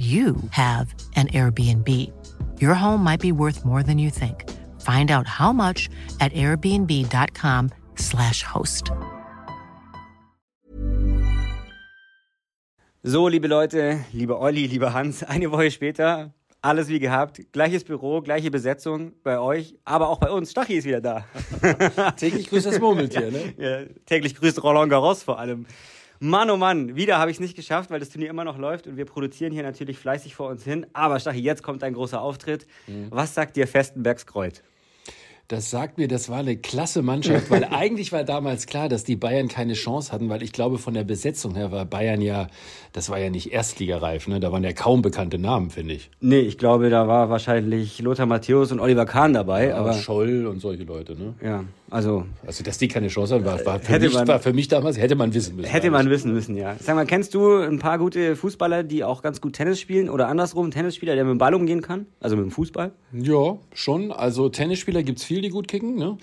you have an Airbnb. Your home might be worth more than you think. Find out how much at airbnb.com/slash host. So, liebe Leute, lieber Olli, lieber Hans, eine Woche später, alles wie gehabt. Gleiches Büro, gleiche Besetzung bei euch, aber auch bei uns. Stachy ist wieder da. täglich grüßt das Murmeltier, ne? Ja, täglich grüßt Roland Garros vor allem. Mann, oh Mann, wieder habe ich es nicht geschafft, weil das Turnier immer noch läuft und wir produzieren hier natürlich fleißig vor uns hin. Aber Stachy, jetzt kommt ein großer Auftritt. Mhm. Was sagt dir Festenbergs Kreuz? Das sagt mir, das war eine klasse Mannschaft, weil eigentlich war damals klar, dass die Bayern keine Chance hatten, weil ich glaube, von der Besetzung her war Bayern ja, das war ja nicht erstligareif, ne? Da waren ja kaum bekannte Namen, finde ich. Nee, ich glaube, da war wahrscheinlich Lothar Matthäus und Oliver Kahn dabei. Ja, aber Scholl und solche Leute, ne? Ja, also. Also, dass die keine Chance hatten, war, war, für, mich, man, war für mich damals, hätte man wissen müssen. Hätte man wissen müssen, ja. Sag mal, kennst du ein paar gute Fußballer, die auch ganz gut Tennis spielen oder andersrum, Tennisspieler, der mit dem Ball umgehen kann? Also mit dem Fußball? Ja, schon. Also Tennisspieler gibt's viel, die gut kicken, ne?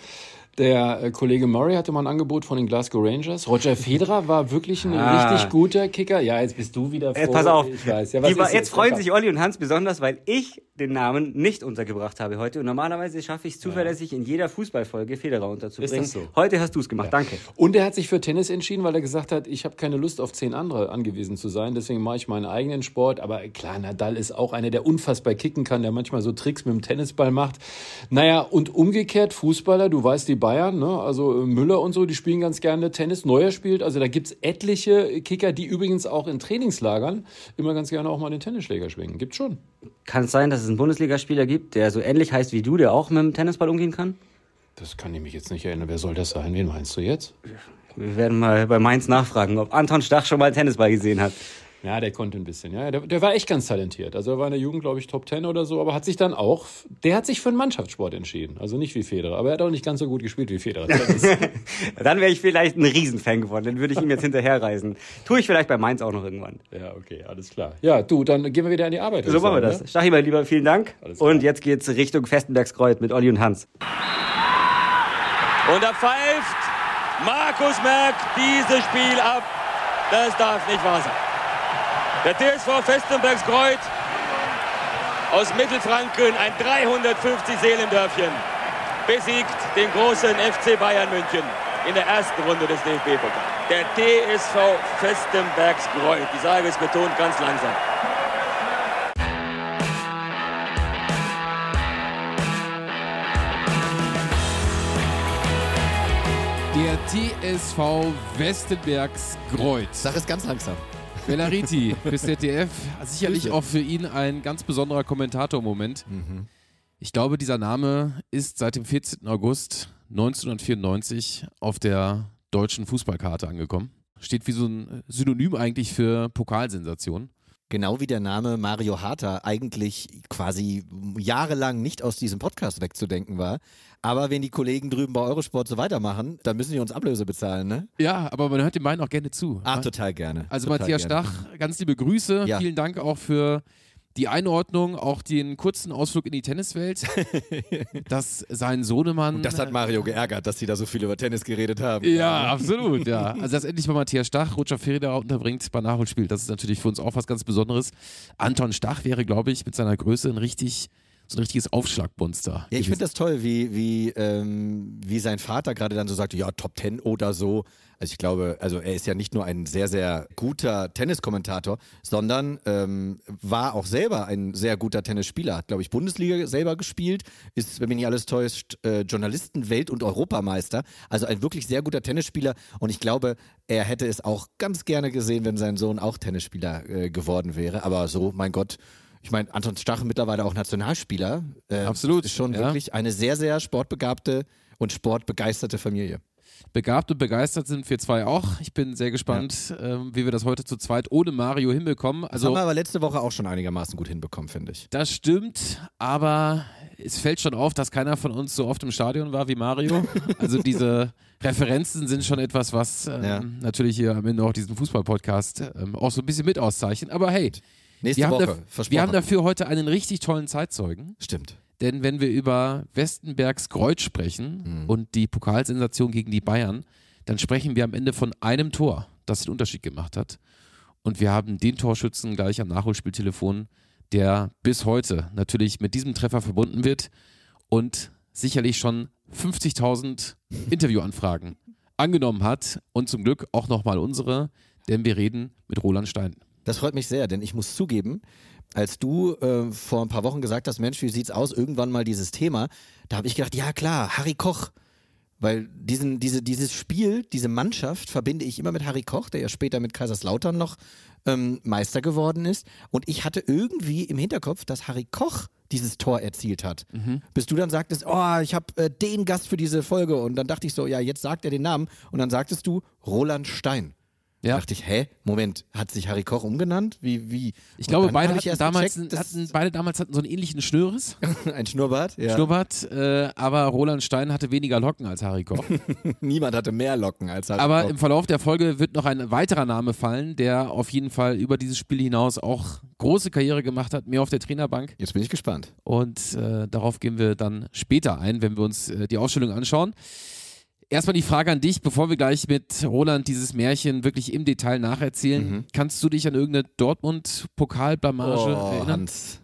Der äh, Kollege Murray hatte mal ein Angebot von den Glasgow Rangers. Roger Federer war wirklich ein ah. richtig guter Kicker. Ja, jetzt bist du wieder froh. Äh, pass auf. Ich weiß. Ja, jetzt, jetzt freuen sich Olli und Hans besonders, weil ich den Namen nicht untergebracht habe heute. Und normalerweise schaffe ich es zuverlässig, in jeder Fußballfolge Federer unterzubringen. Ist das so? Heute hast du es gemacht. Ja. Danke. Und er hat sich für Tennis entschieden, weil er gesagt hat, ich habe keine Lust auf zehn andere angewiesen zu sein. Deswegen mache ich meinen eigenen Sport. Aber klar, Nadal ist auch einer, der unfassbar kicken kann, der manchmal so Tricks mit dem Tennisball macht. Naja, und umgekehrt Fußballer, du weißt, die Bayern, ne? also äh, Müller und so, die spielen ganz gerne Tennis. Neuer spielt, also da gibt es etliche Kicker, die übrigens auch in Trainingslagern immer ganz gerne auch mal den Tennisschläger schwingen. Gibt schon. Kann es sein, dass es einen Bundesligaspieler gibt, der so ähnlich heißt wie du, der auch mit dem Tennisball umgehen kann? Das kann ich mich jetzt nicht erinnern. Wer soll das sein? Wen meinst du jetzt? Wir werden mal bei Mainz nachfragen, ob Anton Stach schon mal Tennisball gesehen hat. Ja, der konnte ein bisschen. Ja, der, der war echt ganz talentiert. Also er war in der Jugend, glaube ich, Top Ten oder so, aber hat sich dann auch, der hat sich für einen Mannschaftssport entschieden. Also nicht wie Federer, aber er hat auch nicht ganz so gut gespielt wie Federer. dann wäre ich vielleicht ein Riesenfan geworden. Dann würde ich ihm jetzt hinterherreisen. Tue ich vielleicht bei Mainz auch noch irgendwann. Ja, okay, alles klar. Ja, du, dann gehen wir wieder an die Arbeit. So machen wir das. Ne? Stachi, mein Lieber, vielen Dank. Und jetzt geht's Richtung Festenbergskreuz mit Olli und Hans. Und da pfeift Markus Merck dieses Spiel ab. Das darf nicht wahr sein. Der TSV Festenbergskreuz aus Mittelfranken, ein 350 Seelendörfchen, besiegt den großen FC Bayern München in der ersten Runde des DFB-Pokals. Der TSV Festenbergskreuz, ich sage es betont ganz langsam. Der TSV Westenbergskreuz. Sag es ganz langsam. Bellariti fürs ZDF. Sicherlich auch für ihn ein ganz besonderer Kommentator-Moment. Mhm. Ich glaube, dieser Name ist seit dem 14. August 1994 auf der deutschen Fußballkarte angekommen. Steht wie so ein Synonym eigentlich für Pokalsensation. Genau wie der Name Mario Harter eigentlich quasi jahrelang nicht aus diesem Podcast wegzudenken war. Aber wenn die Kollegen drüben bei Eurosport so weitermachen, dann müssen die uns Ablöse bezahlen, ne? Ja, aber man hört den beiden auch gerne zu. Ach, total gerne. Also total Matthias gerne. Stach, ganz liebe Grüße. Ja. Vielen Dank auch für die Einordnung, auch den kurzen Ausflug in die Tenniswelt, dass sein Sohnemann. Und das hat Mario geärgert, dass sie da so viel über Tennis geredet haben. Ja, absolut, ja. Also, dass endlich mal Matthias Stach Roger Federer unterbringt bei Nachholspiel, das ist natürlich für uns auch was ganz Besonderes. Anton Stach wäre, glaube ich, mit seiner Größe ein richtig so ein richtiges Aufschlagmonster. Ja, ich finde das toll, wie, wie, ähm, wie sein Vater gerade dann so sagte, ja, Top Ten oder so. Also ich glaube, also er ist ja nicht nur ein sehr, sehr guter Tenniskommentator, sondern ähm, war auch selber ein sehr guter Tennisspieler. Hat, glaube ich, Bundesliga selber gespielt, ist, wenn mich nicht alles täuscht, äh, Journalisten, Welt- und Europameister. Also ein wirklich sehr guter Tennisspieler. Und ich glaube, er hätte es auch ganz gerne gesehen, wenn sein Sohn auch Tennisspieler äh, geworden wäre. Aber so, mein Gott, ich meine, Anton Stach mittlerweile auch Nationalspieler. Äh, Absolut. Ist schon ja. wirklich eine sehr, sehr sportbegabte und sportbegeisterte Familie. Begabt und begeistert sind wir zwei auch. Ich bin sehr gespannt, ähm, wie wir das heute zu zweit ohne Mario hinbekommen. Das Also haben wir aber letzte Woche auch schon einigermaßen gut hinbekommen, finde ich. das stimmt, aber es fällt schon auf, dass keiner von uns so oft im Stadion war wie Mario. Also diese Referenzen sind schon etwas, was ähm, Ja. natürlich hier am Ende auch diesen Fußball-Podcast ähm, auch so ein bisschen mit auszeichnet. Aber hey, Nächste wir haben, Woche, daf- versprochen. wir haben dafür heute einen richtig tollen Zeitzeugen. Stimmt. Denn wenn wir über Westenbergs Kreuz sprechen und die Pokalsensation gegen die Bayern, dann sprechen wir am Ende von einem Tor, das den Unterschied gemacht hat. Und wir haben den Torschützen gleich am Nachholspieltelefon, der bis heute natürlich mit diesem Treffer verbunden wird und sicherlich schon 50.000 Interviewanfragen angenommen hat und zum Glück auch nochmal unsere, denn wir reden mit Roland Stein. Das freut mich sehr, denn ich muss zugeben, als du äh, vor ein paar Wochen gesagt hast, Mensch, wie sieht's aus, irgendwann mal dieses Thema, da habe ich gedacht, ja klar, Harry Koch. Weil diesen, diese, dieses Spiel, diese Mannschaft verbinde ich immer mit Harry Koch, der ja später mit Kaiserslautern noch ähm, Meister geworden ist. Und ich hatte irgendwie im Hinterkopf, dass Harry Koch dieses Tor erzielt hat. Bis du dann sagtest, oh, ich habe äh, den Gast für diese Folge. Und dann dachte ich so, ja, jetzt sagt er den Namen. Und dann sagtest du Roland Stein. Ja. Dachte ich, hä? Moment, hat sich Harry Koch umgenannt? Wie, wie? Ich Und glaube, beide hatten, ich damals, gecheckt, hatten, beide damals hatten so einen ähnlichen Schnürres. ein Schnurrbart. Ja. Schnurrbart, äh, aber Roland Stein hatte weniger Locken als Harry Koch. Niemand hatte mehr Locken als Harry aber Koch. im Verlauf der Folge wird noch ein weiterer Name fallen, der auf jeden Fall über dieses Spiel hinaus auch große Karriere gemacht hat, mehr auf der Trainerbank. Jetzt bin ich gespannt. Und äh, darauf gehen wir dann später ein, wenn wir uns äh, die Ausstellung anschauen. Erstmal die Frage an dich, bevor wir gleich mit Roland dieses Märchen wirklich im Detail nacherzählen. Mhm. Kannst du dich an irgendeine Dortmund-Pokalblamage Oh, erinnern? Hans.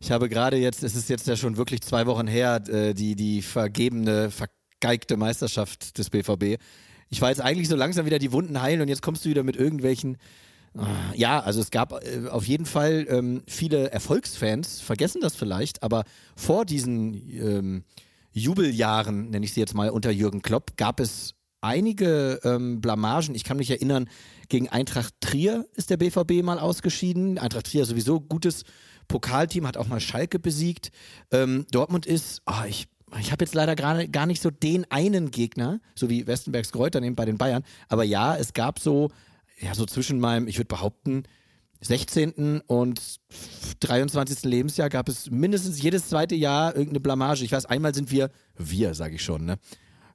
Ich habe gerade jetzt, es ist jetzt ja schon wirklich zwei Wochen her, äh, die, die vergebene, vergeigte Meisterschaft des BVB. Ich war jetzt eigentlich so langsam wieder die Wunden heilen und jetzt kommst du wieder mit irgendwelchen. Ah, Ja, also es gab äh, auf jeden Fall ähm, viele Erfolgsfans, vergessen das vielleicht, aber vor diesen ähm, Jubeljahren, nenne ich sie jetzt mal, unter Jürgen Klopp, gab es einige ähm, Blamagen. Ich kann mich erinnern, gegen Eintracht Trier ist der BVB mal ausgeschieden. Eintracht Trier sowieso gutes Pokalteam, hat auch mal Schalke besiegt. Ähm, Dortmund ist, ah, ich, ich habe jetzt leider gerade gar nicht so den einen Gegner, so wie Westenbergs Kräuter bei den Bayern. Aber ja, es gab so, ja, so zwischen meinem, ich würde behaupten, 16. und 23. Lebensjahr gab es mindestens jedes zweite Jahr irgendeine Blamage. Ich weiß, einmal sind wir, wir sage ich schon, ne?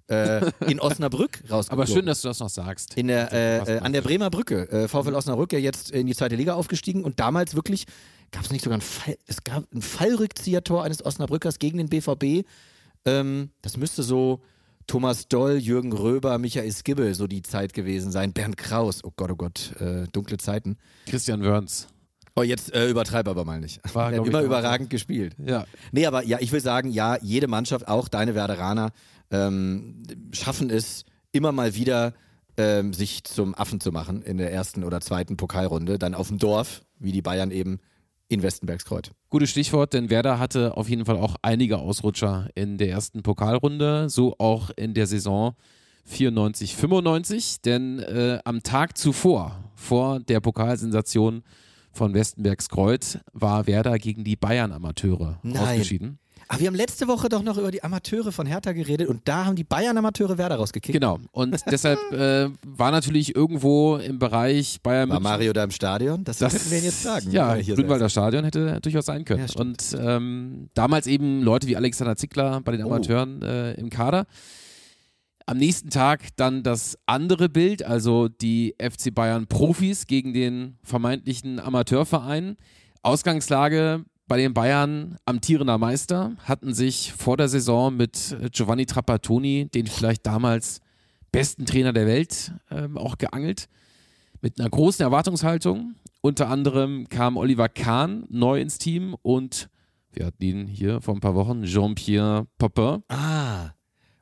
Äh, in Osnabrück rausgekommen. Aber schön, dass du das noch sagst. In der, äh, äh, an der? Bremer Brücke. Äh, VfL Osnabrück ja jetzt in die zweite Liga aufgestiegen und damals wirklich gab es nicht sogar ein Fall, es gab ein Fallrückzieher-Tor eines Osnabrückers gegen den BVB. Ähm, das müsste so Thomas Doll, Jürgen Röber, Michael Skibbe so die Zeit gewesen sein. Bernd Kraus, oh Gott, oh Gott, äh, dunkle Zeiten. Christian Wörns. Oh, jetzt äh, übertreib aber mal nicht. War, hat immer überragend gespielt. Ja. Nee, aber ja, ich will sagen, ja, jede Mannschaft, auch deine Werderaner, ähm, schaffen es immer mal wieder, ähm, sich zum Affen zu machen in der ersten oder zweiten Pokalrunde, dann auf dem Dorf, wie die Bayern eben in Westenbergskreuz. Gutes Stichwort, denn Werder hatte auf jeden Fall auch einige Ausrutscher in der ersten Pokalrunde, so auch in der Saison 94, 95, denn äh, am Tag zuvor, vor der Pokalsensation von Westenbergs Kreuz, war Werder gegen die Bayern-Amateure Nein. ausgeschieden. Aber wir haben letzte Woche doch noch über die Amateure von Hertha geredet und da haben die Bayern-Amateure Werder rausgekickt. Genau, und deshalb äh, war natürlich irgendwo im Bereich Bayern War Mario da im Stadion? Das, könnten wir ihn jetzt sagen. Ja, er hier Grünwalder Stadion hätte durchaus sein können. Ja, und ähm, damals eben Leute wie Alexander Zickler bei den Oh. Amateuren äh, im Kader. Am nächsten Tag dann das andere Bild, also die FC Bayern Profis gegen den vermeintlichen Amateurverein. Ausgangslage bei den Bayern amtierender Meister, hatten sich vor der Saison mit Giovanni Trapattoni, den vielleicht damals besten Trainer der Welt, ähm, auch geangelt mit einer großen Erwartungshaltung. Unter anderem kam Oliver Kahn neu ins Team und wir hatten ihn hier vor ein paar Wochen, Jean-Pierre Papin. Ah.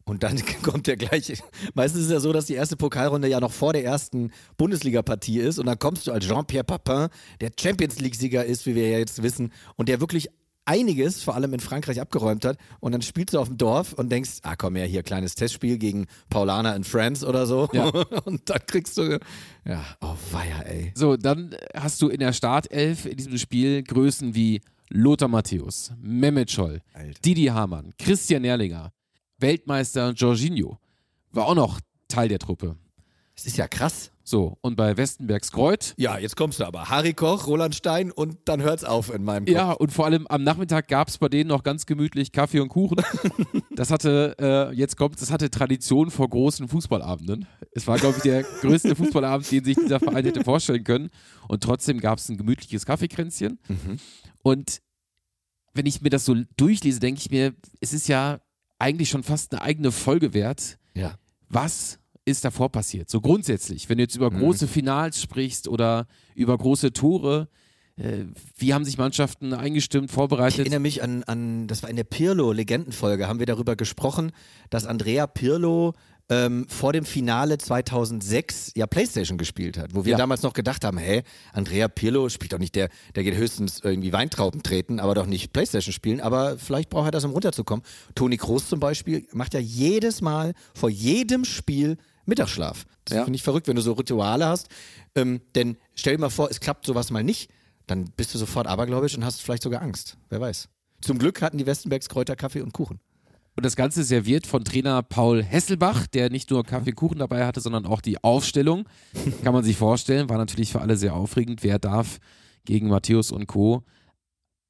Und dann kommt ja gleich. Meistens ist es ja so, dass die erste Pokalrunde ja noch vor der ersten Bundesliga-Partie ist. Und dann kommst du als Jean-Pierre Papin, der Champions League-Sieger ist, wie wir ja jetzt wissen, und der wirklich einiges, vor allem in Frankreich, abgeräumt hat. Und dann spielst du auf dem Dorf und denkst, ah komm her, hier kleines Testspiel gegen Paulana in France oder so. Ja. Und dann kriegst du, ja, oh weia, ey. So, dann hast du in der Startelf in diesem Spiel Größen wie Lothar Matthäus, Mehmet Scholl, Alter. Didi Hamann, Christian Erlinger, Weltmeister Jorginho. War auch noch Teil der Truppe. Das ist ja krass. So, und bei Westenbergs Kreuth Ja, jetzt kommst du aber. Harry Koch, Roland Stein und dann hört's auf in meinem Kopf. Ja, und vor allem am Nachmittag gab es bei denen noch ganz gemütlich Kaffee und Kuchen. Das hatte, äh, jetzt kommt, das hatte Tradition vor großen Fußballabenden. Es war, glaube ich, der größte Fußballabend, den sich dieser Verein hätte vorstellen können. Und trotzdem gab es ein gemütliches Kaffeekränzchen. Und wenn ich mir das so durchlese, denke ich mir, es ist ja eigentlich schon fast eine eigene Folge wert. Ja. Was ist davor passiert? So grundsätzlich, wenn du jetzt über große Finals sprichst oder über große Tore, äh, wie haben sich Mannschaften eingestimmt, Ich vorbereitet? erinnere mich an, an, das war in der Pirlo-Legendenfolge, haben wir darüber gesprochen, dass Andrea Pirlo ähm, vor dem Finale 2006 ja Playstation gespielt hat, wo wir Ja. damals noch gedacht haben, hä, Andrea Pirlo spielt doch nicht der, der geht höchstens irgendwie Weintrauben treten, aber doch nicht Playstation spielen, aber vielleicht braucht er das, um runterzukommen. Toni Kroos zum Beispiel macht ja jedes Mal vor jedem Spiel Mittagsschlaf. Das Ja. finde ich verrückt, wenn du so Rituale hast, ähm, denn stell dir mal vor, es klappt sowas mal nicht, dann bist du sofort abergläubisch und hast vielleicht sogar Angst. Wer weiß. Zum Glück hatten die Westenbergs Kräuter Kaffee und Kuchen. Und das Ganze serviert von Trainer Paul Hesselbach, der nicht nur Kaffee und Kuchen dabei hatte, sondern auch die Aufstellung. Kann man sich vorstellen, war natürlich für alle sehr aufregend. Wer darf gegen Matthäus und Co.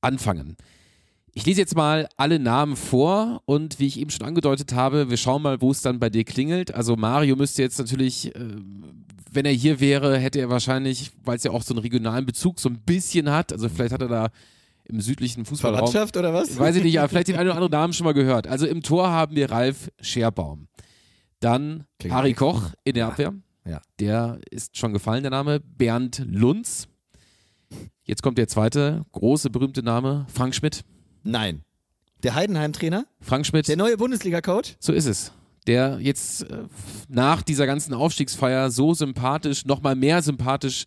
anfangen? Ich lese jetzt mal alle Namen vor und wie ich eben schon angedeutet habe, wir schauen mal, wo es dann bei dir klingelt. Also Mario müsste jetzt natürlich, äh, wenn er hier wäre, hätte er wahrscheinlich, weil es ja auch so einen regionalen Bezug so ein bisschen hat, also vielleicht hat er da im südlichen Fußballraum Verwandtschaft oder was? Weiß ich nicht, aber vielleicht den einen oder anderen Namen schon mal gehört. Also im Tor haben wir Ralf Scherbaum. Dann Klingt Harry. Koch in der Abwehr. Ja. Der ist schon gefallen, der Name. Bernd Lunz. Jetzt kommt der zweite große, berühmte Name. Frank Schmidt. Nein. Der Heidenheim-Trainer? Frank Schmidt. Der neue Bundesliga-Coach? So ist es. Der jetzt äh, nach dieser ganzen Aufstiegsfeier so sympathisch, nochmal mehr sympathisch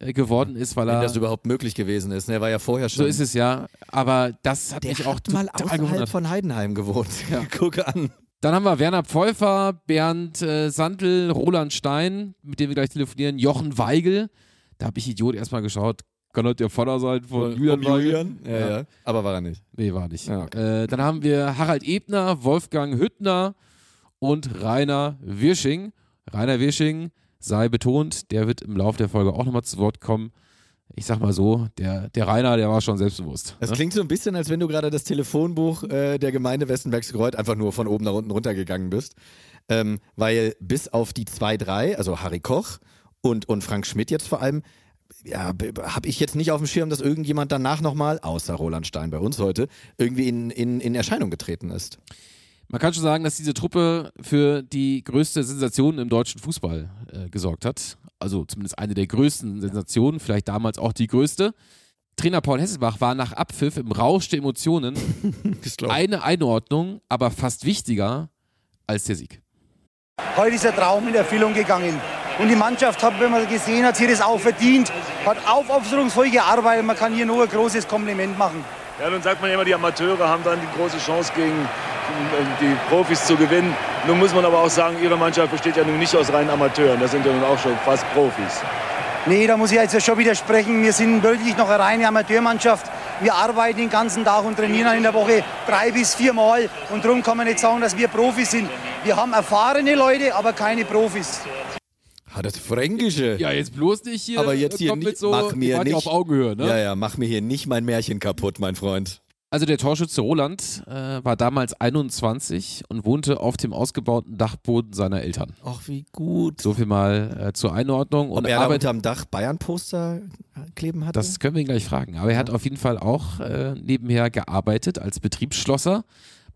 geworden ist, weil Wenn er. das überhaupt möglich gewesen ist. ne? Er war ja vorher schon. so ist es ja. Aber das hat Der mich auch hat mal total außerhalb gewundert. von Heidenheim gewohnt. Guck an. Dann haben wir Werner Pfeuffer, Bernd äh, Sandl, Roland Stein, mit dem wir gleich telefonieren, Jochen Weigel. Da habe ich Idiot erstmal geschaut. Kann das der Vater sein von Julian Weigel? Ja, ja. Aber war er nicht. Nee, war nicht. Ja, äh, dann haben wir Harald Ebner, Wolfgang Hüttner und Rainer Wirsching. Rainer Wirsching, sei betont, der wird im Laufe der Folge auch nochmal zu Wort kommen. Ich sag mal so, der, der Rainer, der war schon selbstbewusst. Es ne? klingt so ein bisschen, als wenn du gerade das Telefonbuch äh, der Gemeinde Westenbergskreuth einfach nur von oben nach unten runtergegangen bist. Ähm, weil bis auf die zwei, drei, also Harry Koch und, und Frank Schmidt jetzt vor allem, ja, habe ich jetzt nicht auf dem Schirm, dass irgendjemand danach nochmal, außer Roland Stein bei uns heute, irgendwie in, in, in Erscheinung getreten ist. Man kann schon sagen, dass diese Truppe für die größte Sensation im deutschen Fußball äh, gesorgt hat. Also zumindest eine der größten Sensationen, vielleicht damals auch die größte. Trainer Paul Hesselbach war nach Abpfiff im Rausch der Emotionen eine Einordnung, aber fast wichtiger als der Sieg. Heute ist der Traum in Erfüllung gegangen. Und die Mannschaft hat, wenn man gesehen hat, hier das auch verdient, hat aufopferungsvoll gearbeitet. Man kann hier nur ein großes Kompliment machen. Ja, nun sagt man immer, die Amateure haben dann die große Chance gegen die Profis zu gewinnen. Nun muss man aber auch sagen, ihre Mannschaft besteht ja nun nicht aus reinen Amateuren. Das sind ja nun auch schon fast Profis. Nee, da muss ich jetzt schon widersprechen. Wir sind wirklich noch eine reine Amateurmannschaft. Wir arbeiten den ganzen Tag und trainieren in der Woche drei bis vier Mal. Und darum kann man nicht sagen, dass wir Profis sind. Wir haben erfahrene Leute, aber keine Profis. Hat das Fränkische. Ja, jetzt bloß nicht hier. Aber jetzt hier kommt nicht, mit so, mach mir nicht, auf Augenhöhe, ne? Ja, ja, mach mir hier nicht mein Märchen kaputt, mein Freund. Also der Torschütze Roland äh, war damals 21 und wohnte auf dem ausgebauten Dachboden seiner Eltern. Ach, wie gut. So viel mal äh, zur Einordnung. Ob und er da arbeitet- unterm Dach Bayern-Poster kleben hatte? Das können wir ihn gleich fragen. Aber er hat auf jeden Fall auch äh, nebenher gearbeitet als Betriebsschlosser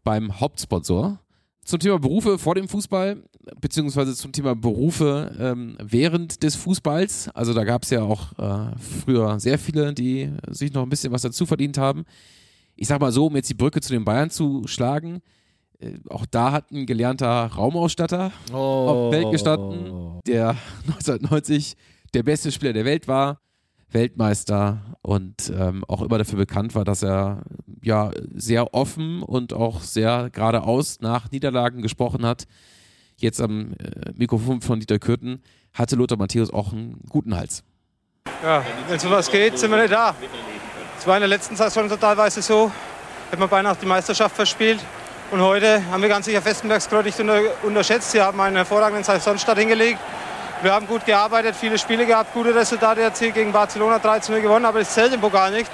beim Hauptsponsor. Zum Thema Berufe vor dem Fußball, beziehungsweise zum Thema Berufe ähm, während des Fußballs. Also da gab es ja auch äh, früher sehr viele, die sich noch ein bisschen was dazu verdient haben. Ich sag mal so, um jetzt die Brücke zu den Bayern zu schlagen, äh, auch da hat ein gelernter Raumausstatter auf dem Feld gestanden, der 1990 der beste Spieler der Welt war, Weltmeister und ähm, auch immer dafür bekannt war, dass er ja sehr offen und auch sehr geradeaus nach Niederlagen gesprochen hat. Jetzt am äh, Mikrofon von Dieter Kürten hatte Lothar Matthäus auch einen guten Hals. Ja, wenn es um was geht, sind wir nicht da. Es war in der letzten Saison totalweise so. Hätten wir beinahe die Meisterschaft verspielt. Und heute haben wir ganz sicher Festenbergskreuz nicht unter, unterschätzt. Sie haben einen hervorragenden Saisonstart hingelegt. Wir haben gut gearbeitet, viele Spiele gehabt, gute Resultate erzielt, gegen Barcelona 13 0 gewonnen, aber es zählt im Pokal nicht.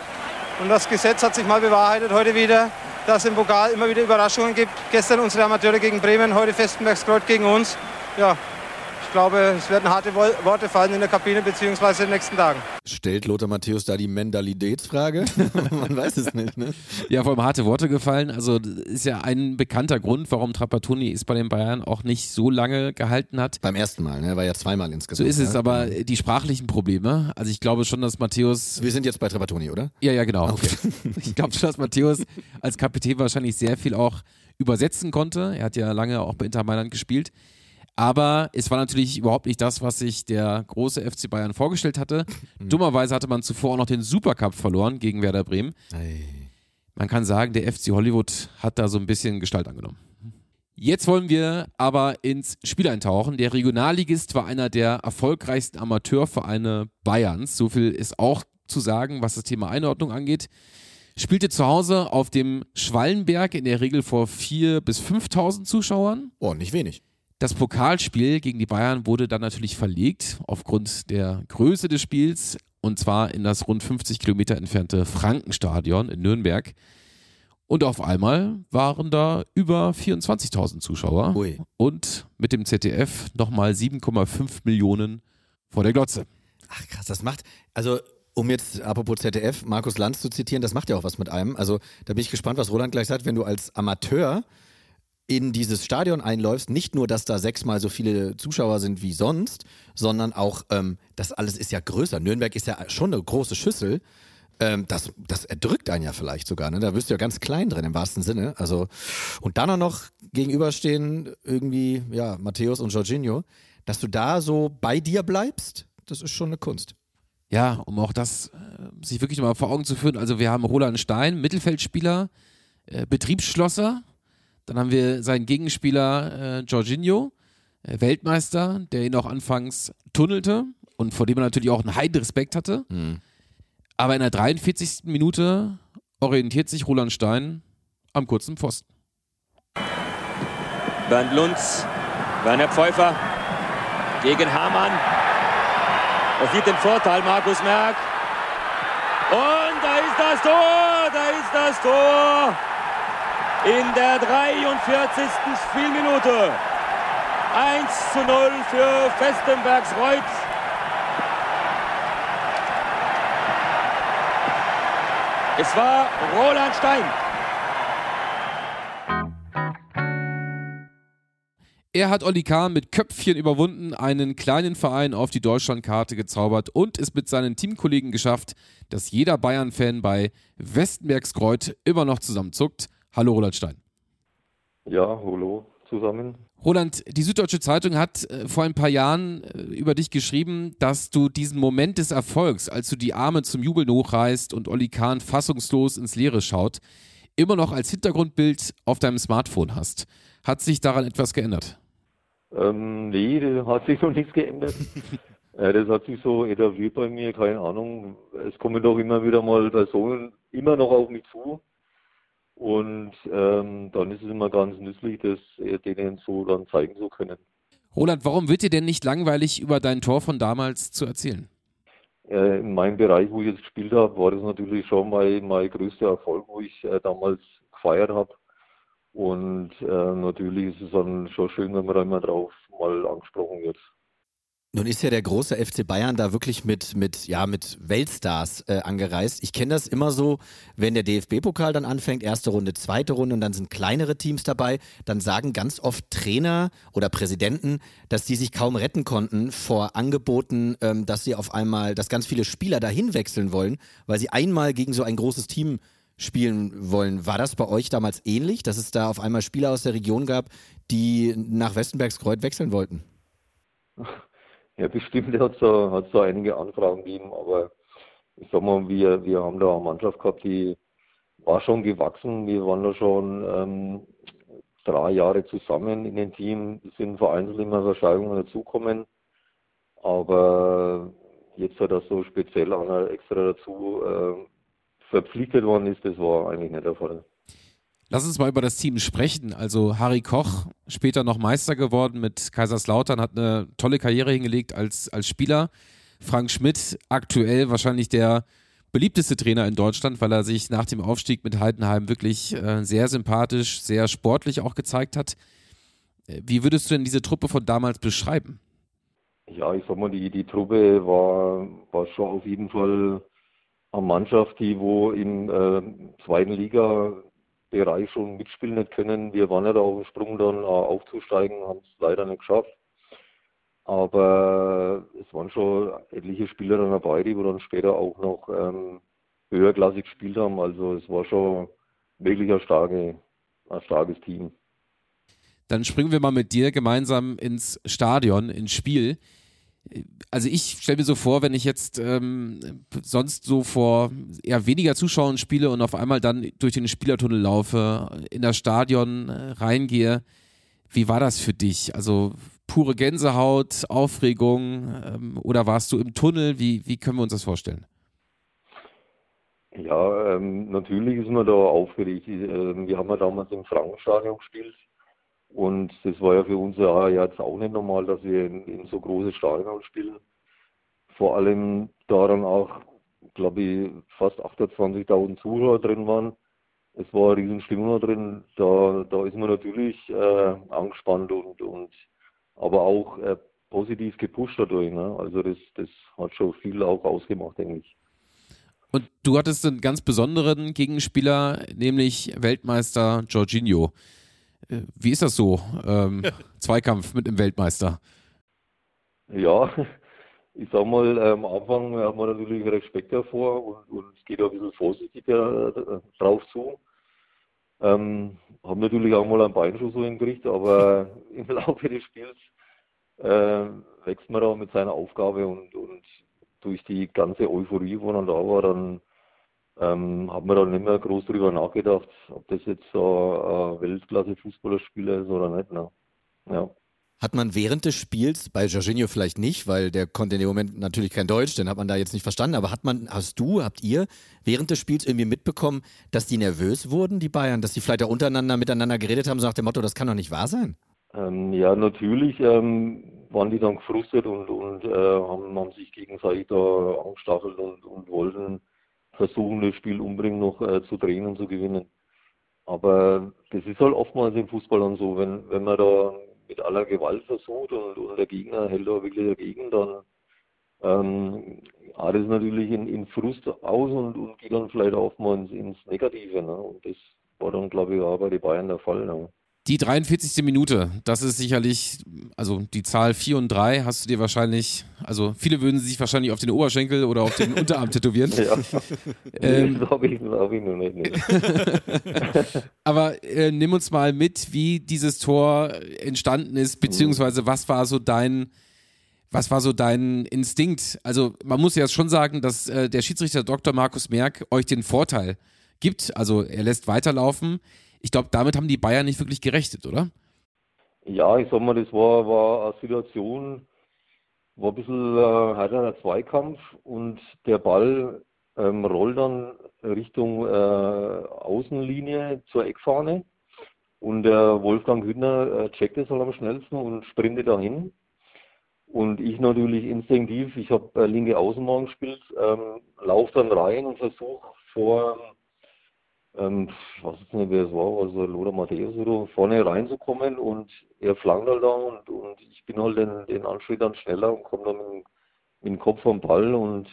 Und das Gesetz hat sich mal bewahrheitet heute wieder, dass es im Pokal immer wieder Überraschungen gibt. Gestern unsere Amateure gegen Bremen, heute Festenbergskreuz gegen uns. Ja, ich glaube, es werden harte Worte fallen in der Kabine bzw. in den nächsten Tagen. Stellt Lothar Matthäus da die Mentalitätsfrage? Man weiß es nicht, ne? Ja, vor allem harte Worte gefallen. Also ist ja ein bekannter Grund, warum Trapattoni es bei den Bayern auch nicht so lange gehalten hat. Beim ersten Mal, ne? War ja zweimal insgesamt. So ist es, ja? aber die sprachlichen Probleme. Also ich glaube schon, dass Matthäus. Wir sind jetzt bei Trapattoni, oder? Ja, ja, genau. Okay. Ich glaube schon, dass Matthäus als Kapitän wahrscheinlich sehr viel auch übersetzen konnte. Er hat ja lange auch bei Inter Mailand gespielt. Aber es war natürlich überhaupt nicht das, was sich der große FC Bayern vorgestellt hatte. Dummerweise hatte man zuvor auch noch den Supercup verloren gegen Werder Bremen. Ei. Man kann sagen, der FC Hollywood hat da so ein bisschen Gestalt angenommen. Jetzt wollen wir aber ins Spiel eintauchen. Der Regionalligist war einer der erfolgreichsten Amateurvereine Bayerns. So viel ist auch zu sagen, was das Thema Einordnung angeht. Spielte zu Hause auf dem Schwallenberg in der Regel vor 4.000 bis 5.000 Zuschauern. Oh, nicht wenig. Das Pokalspiel gegen die Bayern wurde dann natürlich verlegt aufgrund der Größe des Spiels und zwar in das rund 50 Kilometer entfernte Frankenstadion in Nürnberg. Und auf einmal waren da über 24.000 Zuschauer Ui. und mit dem ZDF nochmal 7,5 Millionen vor der Glotze. Ach krass, das macht, also um jetzt apropos ZDF, Markus Lanz zu zitieren, das macht ja auch was mit einem. Also da bin ich gespannt, was Roland gleich sagt, wenn du als Amateur in dieses Stadion einläufst, nicht nur, dass da sechsmal so viele Zuschauer sind wie sonst, sondern auch, ähm, das alles ist ja größer. Nürnberg ist ja schon eine große Schüssel. Ähm, das, das erdrückt einen ja vielleicht sogar, ne? Da wirst du ja ganz klein drin im wahrsten Sinne. Also, und dann auch noch gegenüberstehen irgendwie, ja, Matthäus und Jorginho, dass du da so bei dir bleibst, das ist schon eine Kunst. Ja, um auch das äh, sich wirklich mal vor Augen zu führen. Also wir haben Roland Stein, Mittelfeldspieler, äh, Betriebsschlosser. Dann haben wir seinen Gegenspieler äh, Jorginho, äh, Weltmeister, der ihn auch anfangs tunnelte und vor dem er natürlich auch einen heiden Respekt hatte. Aber in der 43. Minute orientiert sich Roland Stein am kurzen Pfosten. Bernd Lunz, Werner Pfeuffer gegen Hamann. Er sieht den Vorteil, Markus Merck. Und da ist das Tor, da ist das Tor. In der 43. Spielminute. 1 zu 0 für Festenbergs Reut. Es war Roland Stein. Er hat Olli Kahn mit Köpfchen überwunden, einen kleinen Verein auf die Deutschlandkarte gezaubert und es mit seinen Teamkollegen geschafft, dass jeder Bayern-Fan bei Westenbergskreuth immer noch zusammenzuckt. Hallo Roland Stein. Ja, hallo zusammen. Roland, die Süddeutsche Zeitung hat äh, vor ein paar Jahren äh, über dich geschrieben, dass du diesen Moment des Erfolgs, als du die Arme zum Jubeln hochreißt und Olli Kahn fassungslos ins Leere schaut, immer noch als Hintergrundbild auf deinem Smartphone hast. Hat sich daran etwas geändert? Ähm, nee, da hat sich noch nichts geändert. äh, das hat sich so etabliert bei mir, keine Ahnung. Es kommen doch immer wieder mal Personen immer noch auf mich zu. Und ähm, dann ist es immer ganz nützlich, das äh, denen so dann zeigen zu können. Roland, warum wird dir denn nicht langweilig, über dein Tor von damals zu erzählen? Äh, in meinem Bereich, wo ich jetzt gespielt habe, war das natürlich schon mein, mein größter Erfolg, wo ich äh, damals gefeiert habe. Und äh, natürlich ist es dann schon schön, wenn man da immer drauf mal angesprochen wird. Nun ist ja der große FC Bayern da wirklich mit, mit, ja, mit Weltstars äh, angereist. Ich kenne das immer so, wenn der DFB-Pokal dann anfängt, erste Runde, zweite Runde und dann sind kleinere Teams dabei, dann sagen ganz oft Trainer oder Präsidenten, dass die sich kaum retten konnten vor Angeboten, ähm, dass sie auf einmal, dass ganz viele Spieler dahin wechseln wollen, weil sie einmal gegen so ein großes Team spielen wollen. War das bei euch damals ähnlich, dass es da auf einmal Spieler aus der Region gab, die nach Westenbergskreuz wechseln wollten? Ja, bestimmt hat es da, da einige Anfragen gegeben, aber ich sag mal, wir, wir haben da eine Mannschaft gehabt, die war schon gewachsen. Wir waren da schon ähm, drei Jahre zusammen in dem Team, sind vereinzelt immer Verschreibungen dazukommen. Aber jetzt hat das so speziell einer extra dazu äh, verpflichtet worden ist, das war eigentlich nicht der Fall. Lass uns mal über das Team sprechen. Also Harry Koch, später noch Meister geworden mit Kaiserslautern, hat eine tolle Karriere hingelegt als, als Spieler. Frank Schmidt, aktuell wahrscheinlich der beliebteste Trainer in Deutschland, weil er sich nach dem Aufstieg mit Heidenheim wirklich äh, sehr sympathisch, sehr sportlich auch gezeigt hat. Wie würdest du denn diese Truppe von damals beschreiben? Ja, ich sag mal, die, die Truppe war, war schon auf jeden Fall eine Mannschaft, die wo im äh, zweiten Liga-Bereich schon mitspielen nicht können. Wir waren ja da auf dem Sprung dann aufzusteigen, haben es leider nicht geschafft. Aber es waren schon etliche Spieler dann dabei, die dann später auch noch ähm, höherklassig gespielt haben. Also es war schon wirklich ein, starke, ein starkes Team. Dann springen wir mal mit dir gemeinsam ins Stadion, ins Spiel. Also ich stelle mir so vor, wenn ich jetzt ähm, sonst so vor eher weniger Zuschauern spiele und auf einmal dann durch den Spielertunnel laufe, in das Stadion äh, reingehe. Wie war das für dich? Also pure Gänsehaut, Aufregung ähm, oder warst du im Tunnel? Wie, wie können wir uns das vorstellen? Ja, ähm, natürlich ist man da aufgeregt. Ähm, wir haben ja damals im Frankenstadion gespielt und das war ja für uns ja jetzt auch nicht normal, dass wir in, in so große Stadion spielen. Vor allem da dann auch, glaube ich, fast 28.000 Zuschauer drin waren. Es war eine riesen Stimmung drin. Da, da ist man natürlich äh, angespannt und, und aber auch äh, positiv gepusht dadurch. Ne? Also das, das hat schon viel auch ausgemacht, denke ich. Und du hattest einen ganz besonderen Gegenspieler, nämlich Weltmeister Jorginho. Wie ist das so? Ähm, Zweikampf mit dem Weltmeister. Ja, ich sag mal, am Anfang hat man natürlich Respekt davor und, und es geht ein bisschen vorsichtiger äh, drauf zu. Ähm, haben natürlich auch mal einen Beinschuss so hingekriegt, aber im Laufe des Spiels äh, wächst man da mit seiner Aufgabe und, und durch die ganze Euphorie, wo dann da war, dann ähm, hat man dann nicht mehr groß drüber nachgedacht, ob das jetzt so ein Weltklasse-Fußballerspieler ist oder nicht. Ne? Ja. Hat man während des Spiels, bei Jorginho vielleicht nicht, weil der konnte in dem Moment natürlich kein Deutsch, den hat man da jetzt nicht verstanden, aber hat man, hast du, habt ihr während des Spiels irgendwie mitbekommen, dass die nervös wurden, die Bayern, dass die vielleicht auch untereinander miteinander geredet haben, so nach dem Motto, das kann doch nicht wahr sein? Ähm, ja, natürlich ähm, waren die dann gefrustet und, und äh, haben, haben, sich gegenseitig da angestachelt und, und, wollten versuchen, das Spiel umbringen noch äh, zu drehen und zu gewinnen. Aber das ist halt oftmals im Fußball dann so, wenn, wenn man da mit aller Gewalt versucht und, und der Gegner hält da wirklich dagegen, dann ähm, artet es natürlich in, in, Frust aus und, und, geht dann vielleicht ins, ins Negative. Ne? Und das war dann, glaube ich, auch bei den Bayern der Fall. Ne? Die 43. Minute, das ist sicherlich, also die Zahl 4 und 3 hast du dir wahrscheinlich, also viele würden sich wahrscheinlich auf den Oberschenkel oder auf den Unterarm tätowieren. Ja, ähm, das habe ich, hab ich noch nicht. Aber äh, nimm uns mal mit, wie dieses Tor entstanden ist, beziehungsweise was war so dein, was war so dein Instinkt? Also man muss ja schon sagen, dass äh, der Schiedsrichter Dr. Markus Merck euch den Vorteil gibt. Also er lässt weiterlaufen ich glaube, damit haben die Bayern nicht wirklich gerechnet, oder? Ja, ich sag mal, das war, war eine Situation, war ein bisschen äh, heiterer Zweikampf und der Ball ähm, rollt dann Richtung äh, Außenlinie zur Eckfahne und der Wolfgang Hüttner äh, checkt es halt am schnellsten und sprintet dahin. Und ich natürlich instinktiv, ich habe äh, linke Außenbahn gespielt, ähm, laufe dann rein und versuche vor ähm, weiß jetzt nicht, wer es war, also Lothar Matthäus oder vorne reinzukommen und er flankt halt da und, und ich bin halt den, den Anschritt dann schneller und komme dann mit, mit dem Kopf am Ball und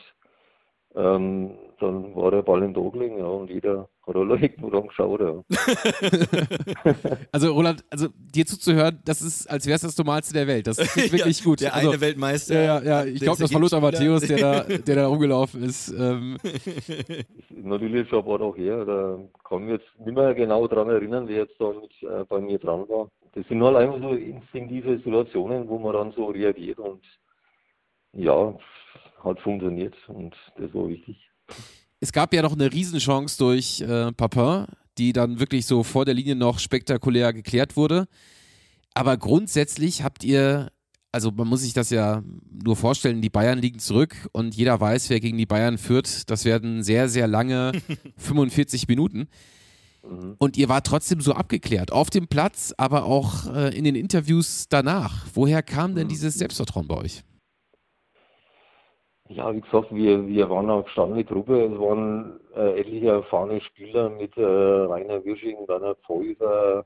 ähm, dann war der Ball im gelegen, ja, und jeder hat alle nur dann geschaut, ja. also Roland, also dir zuzuhören, das ist, als wäre es das Normalste der Welt. Das ist wirklich ja, gut. Der also, eine Weltmeister. Ja, ja, ja. ich glaube, das war Lothar Matthäus, der da, der da rumgelaufen ist. Ähm. Natürlich schon ein paar Tage her, da kann ich jetzt nicht mehr genau daran erinnern, wer jetzt da mit, äh, bei mir dran war. Das sind halt einfach so instinktive Situationen, wo man dann so reagiert und ja, hat funktioniert und das war wichtig. Es gab ja noch eine Riesenchance durch äh, Papin, die dann wirklich so vor der Linie noch spektakulär geklärt wurde. Aber grundsätzlich habt ihr, also man muss sich das ja nur vorstellen, die Bayern liegen zurück und jeder weiß, wer gegen die Bayern führt. Das werden sehr, sehr lange 45 Minuten. Mhm. Und ihr wart trotzdem so abgeklärt, auf dem Platz, aber auch äh, in den Interviews danach. Woher kam denn dieses Selbstvertrauen bei euch? Ja, wie gesagt, wir, wir waren eine gestandene Truppe. Es waren äh, etliche erfahrene Spieler mit äh, Rainer Wirsching, Bernhard Pfeuffer,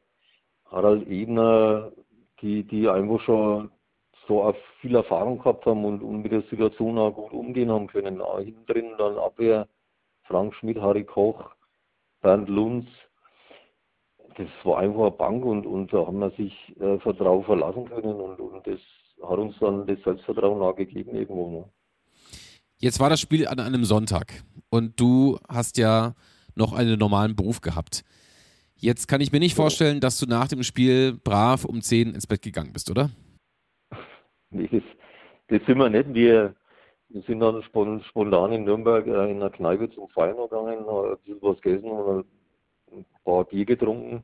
Harald Ebner, die, die einfach schon so viel Erfahrung gehabt haben und, und mit der Situation auch gut umgehen haben können. Auch hinten drin dann Abwehr, Frank Schmidt, Harry Koch, Bernd Lunz. Das war einfach eine Bank und, und da haben wir sich äh, Vertrauen verlassen können und, und das hat uns dann das Selbstvertrauen auch gegeben irgendwo. Ne? Jetzt war das Spiel an einem Sonntag und du hast ja noch einen normalen Beruf gehabt. Jetzt kann ich mir nicht vorstellen, dass du nach dem Spiel brav um 10 ins Bett gegangen bist, oder? Nee, das, das sind wir nicht. Wir, wir sind dann spontan in Nürnberg äh, in einer Kneipe zum Feiern gegangen, ein bisschen was gegessen und ein paar Bier getrunken.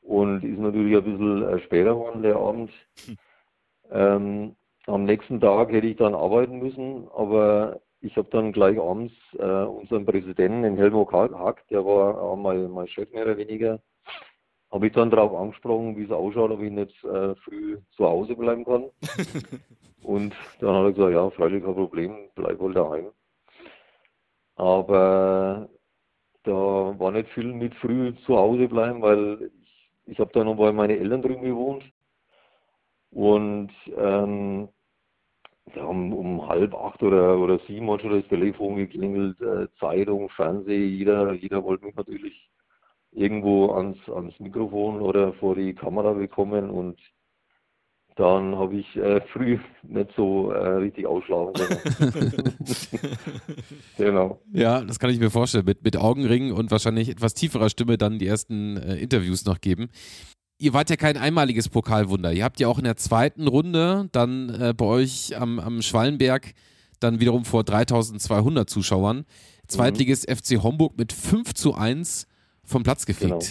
Und ist natürlich ein bisschen äh, später geworden, der Abend. Ähm, am nächsten Tag hätte ich dann arbeiten müssen, aber ich habe dann gleich abends äh, unseren Präsidenten, den Helmut Hack, der war auch mein, mein Chef mehr oder weniger, habe ich dann darauf angesprochen, wie es ausschaut, ob ich nicht äh, früh zu Hause bleiben kann. Und dann hat er gesagt, ja, freilich kein Problem, bleib wohl daheim. Aber da war nicht viel mit früh zu Hause bleiben, weil ich, ich habe da noch bei meinen Eltern drüben gewohnt. Und ähm, ja, um, um halb acht oder, oder sieben hat schon das Telefon geklingelt, äh, Zeitung, Fernsehen, jeder, jeder wollte mich natürlich irgendwo ans, ans Mikrofon oder vor die Kamera bekommen und dann habe ich äh, früh nicht so äh, richtig ausschlafen können. genau. Ja, das kann ich mir vorstellen. Mit, mit Augenringen und wahrscheinlich etwas tieferer Stimme dann die ersten äh, Interviews noch geben ihr wart ja kein einmaliges Pokalwunder. Ihr habt ja auch in der zweiten Runde dann äh, bei euch am, am Schwallenberg dann wiederum vor 3200 Zuschauern Zweitliges mhm. FC Homburg mit 5 zu 1 vom Platz gefegt. Genau.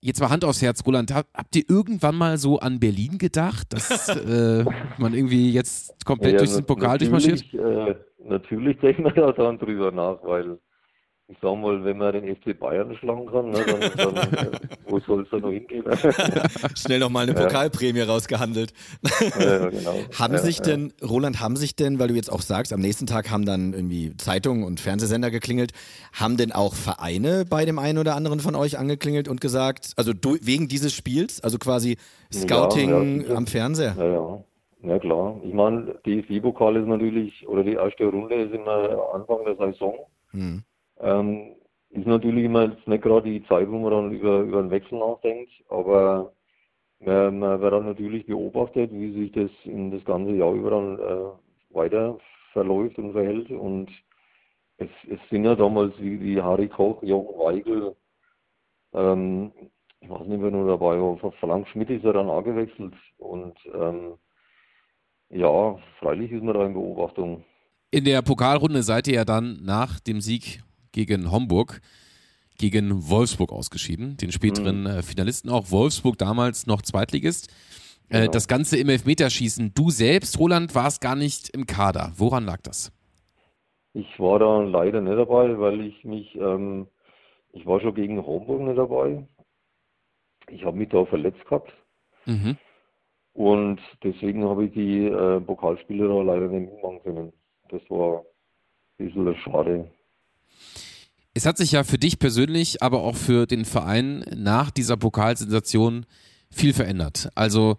Jetzt mal Hand aufs Herz, Roland. Habt ihr irgendwann mal so an Berlin gedacht, dass äh, man irgendwie jetzt komplett ja, durch den Pokal durchmarschiert? Äh, natürlich denken wir da dann drüber nach, weil ich sag mal, wenn man den FC Bayern schlagen kann, ne, dann, dann wo soll es da noch hingehen? Schnell nochmal eine Pokalprämie ja. rausgehandelt. Ja, genau. haben ja, sich denn, Roland, haben sich denn, weil du jetzt auch sagst, am nächsten Tag haben dann irgendwie Zeitungen und Fernsehsender geklingelt, haben denn auch Vereine bei dem einen oder anderen von euch angeklingelt und gesagt, also du, wegen dieses Spiels, also quasi Scouting am Fernseher? Ja, ja. Ja klar. Ich meine, die DFB-Pokal ist natürlich, oder die erste Runde ist immer Anfang der Saison. Hm. Ähm, ist natürlich immer jetzt nicht gerade die Zeit, wo man dann über, über einen Wechsel nachdenkt, aber man, man wird dann natürlich beobachtet, wie sich das in das ganze Jahr über dann äh, weiter verläuft und verhält. Und es, es sind ja damals wie, wie Harry Koch, Jochen Weigel, ähm, ich weiß nicht, wer nur dabei war, Frank Schmidt ist ja dann auch gewechselt und ähm, ja, freilich ist man da in Beobachtung. In der Pokalrunde seid ihr ja dann nach dem Sieg gegen Homburg gegen Wolfsburg ausgeschieden, den späteren mhm. äh, Finalisten auch. Wolfsburg damals noch Zweitligist. Äh, genau. Das Ganze im Elfmeterschießen. Du selbst, Roland, warst gar nicht im Kader. Woran lag das? Ich war da leider nicht dabei, weil ich mich, ähm, ich war schon gegen Homburg nicht dabei. Ich habe mich da verletzt gehabt. Mhm. Und deswegen habe ich die äh, Pokalspiele da leider nicht mitmachen können. Das war ein bisschen schade. Es hat sich ja für dich persönlich, aber auch für den Verein nach dieser Pokalsensation viel verändert. Also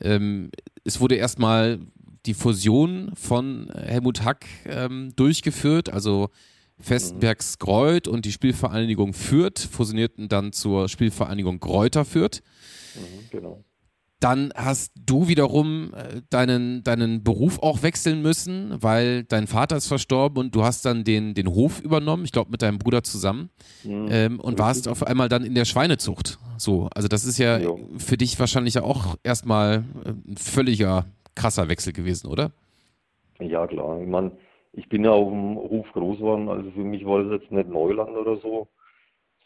ähm, es wurde erstmal die Fusion von Helmut Hack ähm, durchgeführt, also Festenbergs Greuth und die Spielvereinigung Fürth fusionierten dann zur Spielvereinigung Gräuter Fürth. Mhm, genau. Dann hast du wiederum äh, deinen, deinen Beruf auch wechseln müssen, weil dein Vater ist verstorben und du hast dann den, den Hof übernommen, ich glaube mit deinem Bruder zusammen, mhm. ähm, und warst auf einmal dann in der Schweinezucht. So, also das ist ja, ja. für dich wahrscheinlich ja auch erstmal ein völliger krasser Wechsel gewesen, oder? Ja, klar. Ich meine, ich bin ja auf dem Hof groß geworden, also für mich war das jetzt nicht Neuland oder so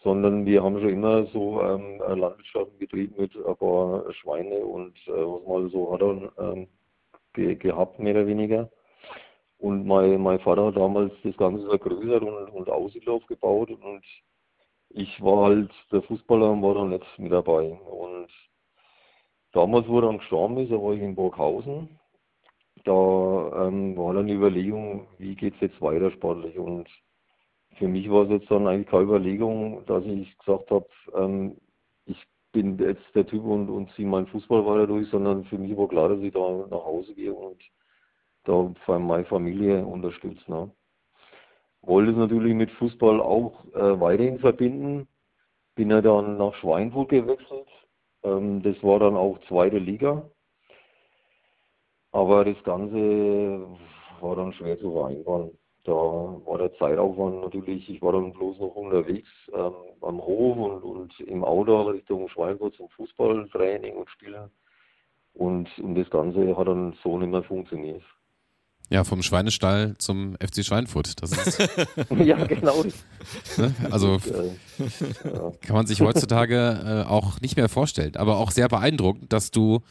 sondern wir haben schon immer so ähm, Landwirtschaft betrieben mit ein paar Schweine und äh, was man so hat ähm, ge gehabt, mehr oder weniger. Und mein, mein Vater hat damals das Ganze vergrößert und, und Aussiedler aufgebaut und ich war halt der Fußballer und war dann nicht mit dabei. Und damals, wo er dann gestorben ist, da war ich in Burghausen. Da ähm, war dann die Überlegung, wie geht es jetzt weiter sportlich. Und für mich war es jetzt dann eigentlich keine Überlegung, dass ich gesagt habe, ähm, ich bin jetzt der Typ und, und ziehe meinen Fußball weiter durch, sondern für mich war klar, dass ich da nach Hause gehe und da vor allem meine Familie unterstütze. Ne? Wollte es natürlich mit Fußball auch äh, weiterhin verbinden. Bin ja dann nach Schweinfurt gewechselt. Ähm, das war dann auch zweite Liga. Aber das Ganze war dann schwer zu vereinbaren. Da war der Zeitaufwand natürlich, ich war dann bloß noch unterwegs ähm, am Hof und, und im Auto Richtung Schweinfurt zum Fußballtraining und Spielen. Und, und das Ganze hat dann so nicht mehr funktioniert. Ja, vom Schweinestall zum FC Schweinfurt. Das ist, ja, genau. Ne? Also kann man sich heutzutage äh, auch nicht mehr vorstellen. Aber auch sehr beeindruckend, dass du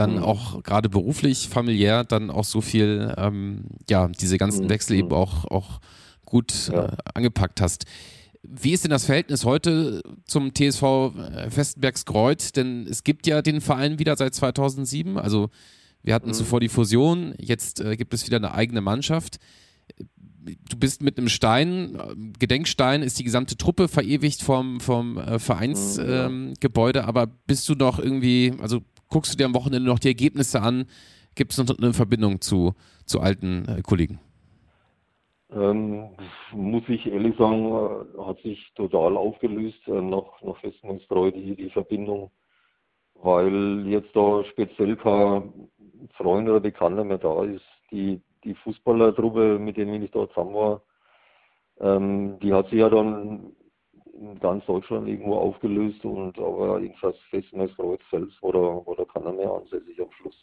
dann mhm. auch gerade beruflich, familiär dann auch so viel, ähm, ja, diese ganzen mhm. Wechsel eben auch, auch gut ja. äh, angepackt hast. Wie ist denn das Verhältnis heute zum TSV äh, Festenbergs Denn es gibt ja den Verein wieder seit 2007. Also wir hatten mhm. zuvor die Fusion, jetzt äh, gibt es wieder eine eigene Mannschaft. Du bist mit einem Stein, äh, Gedenkstein ist die gesamte Truppe verewigt vom, vom äh, Vereinsgebäude, mhm. ähm, aber bist du noch irgendwie, also guckst du dir am Wochenende noch die Ergebnisse an? Gibt es noch eine Verbindung zu, zu alten äh, Kollegen? Ähm, muss ich ehrlich sagen, äh, hat sich total aufgelöst, äh, nach, nach Festungsbräu die, die Verbindung, weil jetzt da speziell kein Freund oder Bekannter mehr da ist. Die, die Fußballertruppe, mit denen ich da zusammen war, ähm, die hat sich ja dann in ganz Deutschland irgendwo aufgelöst und aber in fast Festnetz-Kreuz selbst war da, war da keiner mehr ansässig am Schluss.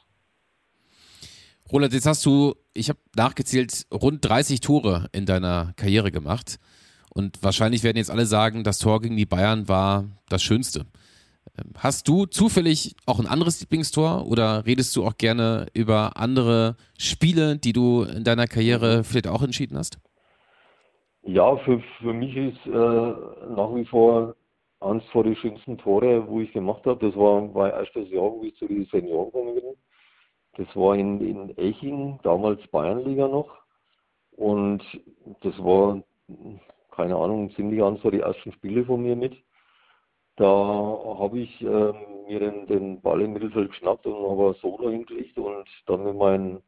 Roland, jetzt hast du, ich habe nachgezählt, rund 30 Tore in deiner Karriere gemacht. Und wahrscheinlich werden jetzt alle sagen, das Tor gegen die Bayern war das Schönste. Ähm, hast du zufällig auch ein anderes Lieblingstor oder redest du auch gerne über andere Spiele, die du in deiner Karriere vielleicht auch entschieden hast? Ja, für, für mich ist äh, nach wie vor eines vor die schönsten Tore, wo ich gemacht habe. Das war mein erstes Jahr, wo ich zu den Senioren gekommen bin. Das war in, in Eching, damals Bayernliga noch. Und das war, keine Ahnung, ziemlich eines vor die ersten Spiele von mir mit. Da habe ich äh, mir den, den Ball im Mittelfeld geschnappt und habe Solo hingelegt und dann mit meinem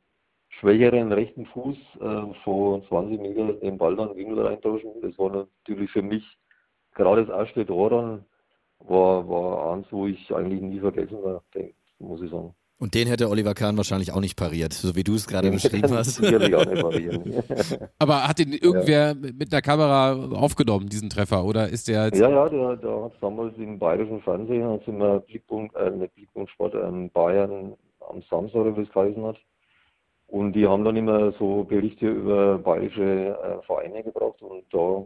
schwächeren rechten Fuß äh, vor 20 Meter den Ball dann Winkel reintauschen. Das war natürlich für mich gerade das erste Tor dann war, war eins, wo ich eigentlich nie vergessen werde, muss ich sagen. Und den hätte Oliver Kahn wahrscheinlich auch nicht pariert, so wie du es gerade beschrieben hast. Sicherlich auch nicht parieren. Aber hat den irgendwer ja. mit der Kamera aufgenommen, diesen Treffer, oder ist der jetzt? Ja, ja, der, der hat damals im bayerischen Fernsehen, hat immer Blickpunkt, äh, Blickpunkt Sport, ähm, Bayern am Samstag, oder wie es geheißen hat, und die haben dann immer so Berichte über bayerische äh, Vereine gebracht und da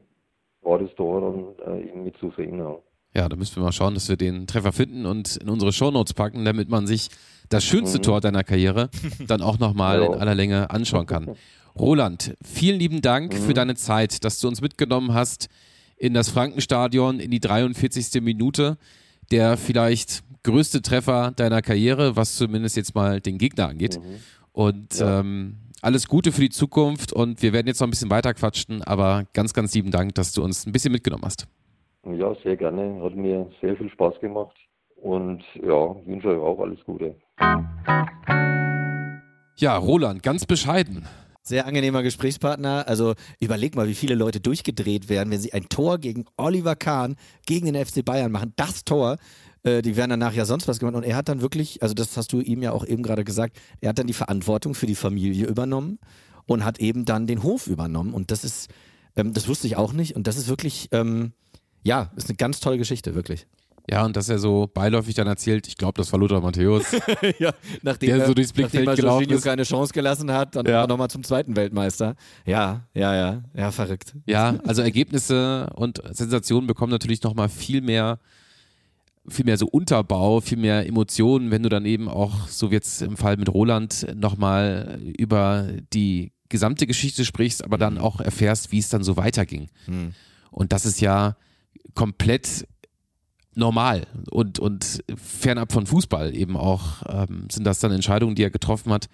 war das Tor dann äh, eben mit zu sehen. Ja. ja, da müssen wir mal schauen, dass wir den Treffer finden und in unsere Shownotes packen, damit man sich das schönste mhm. Tor deiner Karriere dann auch nochmal ja. in aller Länge anschauen kann. Roland, vielen lieben Dank mhm. für deine Zeit, dass du uns mitgenommen hast in das Frankenstadion in die 43. Minute. Der vielleicht größte Treffer deiner Karriere, was zumindest jetzt mal den Gegner angeht. Mhm. Und ja. ähm, alles Gute für die Zukunft und wir werden jetzt noch ein bisschen weiter quatschen, aber ganz, ganz lieben Dank, dass du uns ein bisschen mitgenommen hast. Ja, sehr gerne. Hat mir sehr viel Spaß gemacht und ja, wünsche euch auch alles Gute. Ja, Roland, ganz bescheiden. Sehr angenehmer Gesprächspartner. Also überleg mal, wie viele Leute durchgedreht werden, wenn sie ein Tor gegen Oliver Kahn, gegen den FC Bayern machen. Das Tor äh, die werden danach ja sonst was gemacht. Und er hat dann wirklich, also das hast du ihm ja auch eben gerade gesagt, er hat dann die Verantwortung für die Familie übernommen und hat eben dann den Hof übernommen. Und das ist, ähm, das wusste ich auch nicht. Und das ist wirklich, ähm, ja, ist eine ganz tolle Geschichte, wirklich. Ja, und dass er so beiläufig dann erzählt, ich glaube, das war Lothar Matthäus. ja, nachdem der so durchs Blickfeld nachdem gelaufen ist. keine Chance gelassen hat, dann ja. nochmal zum zweiten Weltmeister. Ja, ja, ja, ja, verrückt. Ja, also Ergebnisse und Sensationen bekommen natürlich nochmal viel mehr viel mehr so Unterbau, viel mehr Emotionen, wenn du dann eben auch, so wie jetzt im Fall mit Roland, nochmal über die gesamte Geschichte sprichst, aber dann auch erfährst, wie es dann so weiterging. Mhm. Und das ist ja komplett normal und, und fernab von Fußball eben auch ähm, sind das dann Entscheidungen, die er getroffen hat,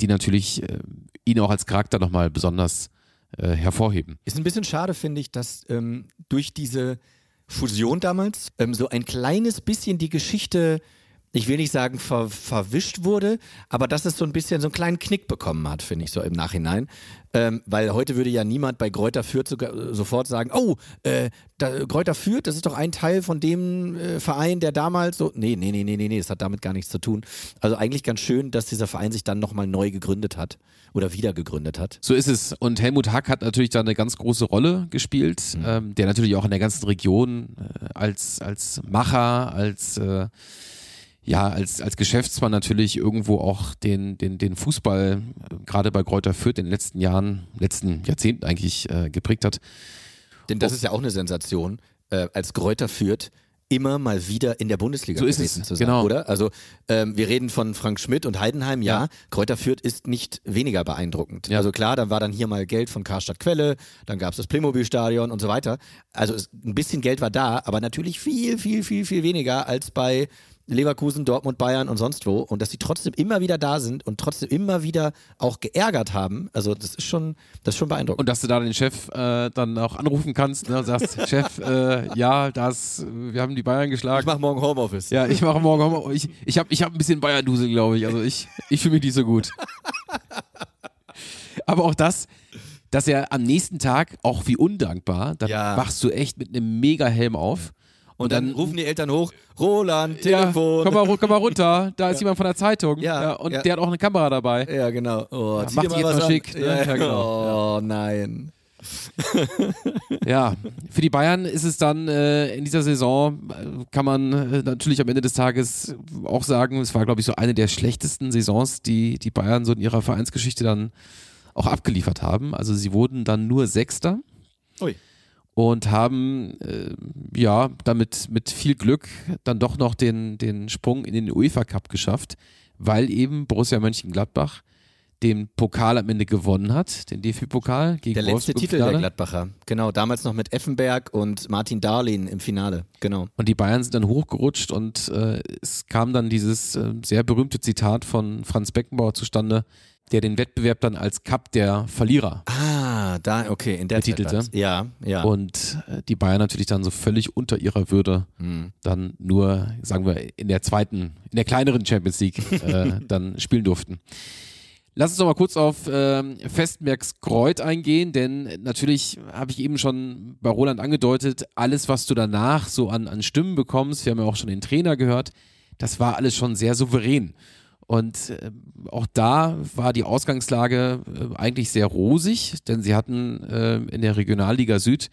die natürlich äh, ihn auch als Charakter nochmal besonders äh, hervorheben. Ist ein bisschen schade, finde ich, dass ähm, durch diese Fusion damals. Ähm, so ein kleines bisschen die Geschichte ich will nicht sagen ver, verwischt wurde, aber dass es so ein bisschen so einen kleinen Knick bekommen hat, finde ich so im Nachhinein. Ähm, weil heute würde ja niemand bei Gräuter Fürth sogar, äh, sofort sagen, oh, äh, da, Gräuter Fürth, das ist doch ein Teil von dem äh, Verein, der damals so, nee, nee, nee, nee, nee, nee, das hat damit gar nichts zu tun. Also eigentlich ganz schön, dass dieser Verein sich dann nochmal neu gegründet hat oder wieder gegründet hat. So ist es. Und Helmut Hack hat natürlich da eine ganz große Rolle gespielt, mhm. ähm, der natürlich auch in der ganzen Region äh, als, als Macher, als äh, ja, als, als Geschäftsmann natürlich irgendwo auch den, den, den Fußball, äh, gerade bei Kräuter Fürth in den letzten Jahren, letzten Jahrzehnten eigentlich äh, geprägt hat. Denn das ist ja auch eine Sensation, äh, als Kräuter Fürth immer mal wieder in der Bundesliga so gewesen zu sein, genau. oder? Also ähm, wir reden von Frank Schmidt und Heidenheim, ja, ja. Kräuter Fürth ist nicht weniger beeindruckend. Ja. Also klar, dann war dann hier mal Geld von Karstadt Quelle, dann gab es das Playmobil-Stadion und so weiter. Also es, ein bisschen Geld war da, aber natürlich viel, viel, viel, viel weniger als bei Leverkusen, Dortmund, Bayern und sonst wo und dass sie trotzdem immer wieder da sind und trotzdem immer wieder auch geärgert haben. Also das ist schon, das ist schon beeindruckend. Und dass du da den Chef äh, dann auch anrufen kannst, ne, sagst, Chef, äh, ja, das, wir haben die Bayern geschlagen. Ich mache morgen Homeoffice. Ja, ich mache morgen Homeoffice. Ich, ich habe ich hab ein bisschen Bayern-Dusel, glaube ich. Also ich, ich fühle mich nicht so gut. Aber auch das, dass er am nächsten Tag, auch wie undankbar, dann ja. wachst du echt mit einem Mega-Helm auf und, dann, dann, rufen die Eltern hoch, Roland, Telefon. Ja, komm, mal, komm mal runter, da ist ja. jemand von der Zeitung. Ja, ja und der hat auch eine Kamera dabei. Ja, genau. Oh, macht jetzt mal schick. Ne? Genau. Oh, nein. ja, für die Bayern ist es dann äh, in dieser Saison, äh, kann man äh, natürlich am Ende des Tages auch sagen, es war, glaube ich, so eine der schlechtesten Saisons, die die Bayern so in ihrer Vereinsgeschichte dann auch abgeliefert haben. Also sie wurden dann nur Sechster. Ui und haben äh, ja damit mit viel Glück dann doch noch den, den Sprung in den UEFA Cup geschafft, weil eben Borussia Mönchengladbach den Pokal am Ende gewonnen hat, den DFB-Pokal gegen Der letzte Titel der Gladbacher, genau, damals noch mit Effenberg und Martin Darlin im Finale, genau. Und die Bayern sind dann hochgerutscht und äh, es kam dann dieses äh, sehr berühmte Zitat von Franz Beckenbauer zustande, der den Wettbewerb dann als Cup der Verlierer ah, da, okay, in der betitelte. Ja, ja. Und äh, die Bayern natürlich dann so völlig unter ihrer Würde mhm. dann nur, sagen wir, in der zweiten, in der kleineren Champions League äh, dann spielen durften. Lass uns noch mal kurz auf ähm, Festmerks Kreuz eingehen, denn natürlich habe ich eben schon bei Roland angedeutet, alles, was du danach so an, an Stimmen bekommst, wir haben ja auch schon den Trainer gehört, das war alles schon sehr souverän. Und äh, auch da war die Ausgangslage äh, eigentlich sehr rosig, denn sie hatten äh, in der Regionalliga Süd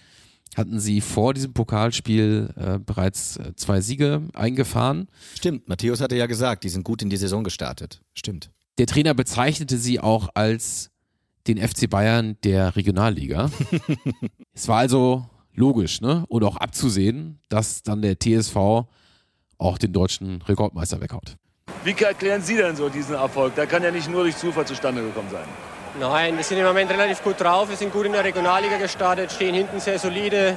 hatten sie vor diesem Pokalspiel äh, bereits äh, zwei Siege eingefahren. Stimmt, Matthäus hatte ja gesagt, die sind gut in die Saison gestartet. Stimmt. Der Trainer bezeichnete sie auch als den FC Bayern der Regionalliga. es war also logisch, ne? Und auch abzusehen, dass dann der TSV auch den deutschen Rekordmeister weghaut. Wie erklären Sie denn so diesen Erfolg? Der kann ja nicht nur durch Zufall zustande gekommen sein. Nein, wir sind im Moment relativ gut drauf. Wir sind gut in der Regionalliga gestartet, stehen hinten sehr solide.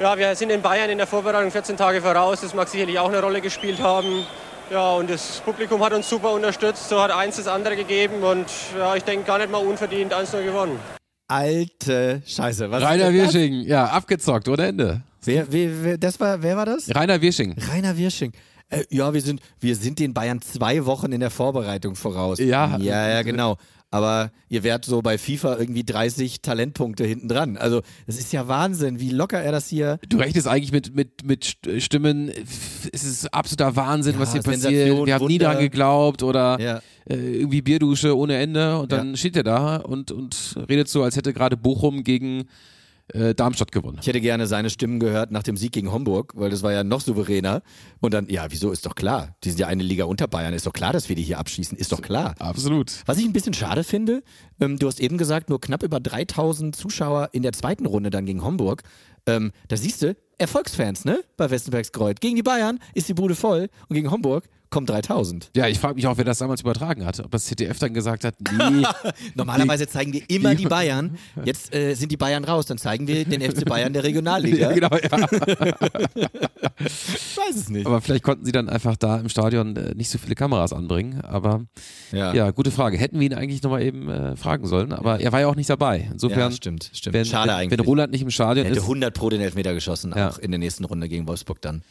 Ja, wir sind in Bayern in der Vorbereitung 14 Tage voraus. Das mag sicherlich auch eine Rolle gespielt haben. Ja, und das Publikum hat uns super unterstützt. So hat eins das andere gegeben. Und ja, ich denke, gar nicht mal unverdient 1-0 gewonnen. Alte Scheiße. Was Rainer Wirsching, ja, abgezockt, oder Ende? Wer, wer, wer, das war, wer war das? Rainer Wirsching. Rainer Wirsching. Äh, ja, wir sind, wir sind den Bayern zwei Wochen in der Vorbereitung voraus. Ja, ja, ja, genau. Aber ihr wärt so bei FIFA irgendwie 30 Talentpunkte hinten dran. Also, das ist ja Wahnsinn, wie locker er das hier. Du rechnest eigentlich mit, mit, mit Stimmen. Es ist absoluter Wahnsinn, ja, was hier passiert. Wir haben nie daran geglaubt oder ja. äh, irgendwie Bierdusche ohne Ende. Und dann ja. steht er da und, und redet so, als hätte gerade Bochum gegen äh, Darmstadt gewonnen. Ich hätte gerne seine Stimmen gehört nach dem Sieg gegen Homburg, weil das war ja noch souveräner. Und dann, ja, wieso, ist doch klar. Die sind ja eine Liga unter Bayern. Ist doch klar, dass wir die hier abschießen. Ist doch klar. Absolut. Was ich ein bisschen schade finde, ähm, du hast eben gesagt, nur knapp über 3000 Zuschauer in der zweiten Runde dann gegen Homburg. Ähm, da siehst du, Erfolgsfans, ne? Bei Westenbergs Kreuz. Gegen die Bayern ist die Bude voll und gegen Homburg kommen 3000. Ja, ich frage mich auch, wer das damals übertragen hat. Ob das ZDF dann gesagt hat, nee. Normalerweise zeigen wir immer die Bayern. Jetzt äh, sind die Bayern raus, dann zeigen wir den FC Bayern der Regionalliga. ja, genau, ja. Ich weiß es nicht. Aber vielleicht konnten sie dann einfach da im Stadion äh, nicht so viele Kameras anbringen. Aber ja, gute Frage. Hätten wir ihn eigentlich nochmal eben äh, fragen sollen. Aber er war ja auch nicht dabei. Insofern, ja, stimmt, stimmt. Wenn, Schade wenn, eigentlich. wenn Roland nicht im Stadion er hätte ist. 100 pro den Elfmeter geschossen, Ja. auch in der nächsten Runde gegen Wolfsburg dann.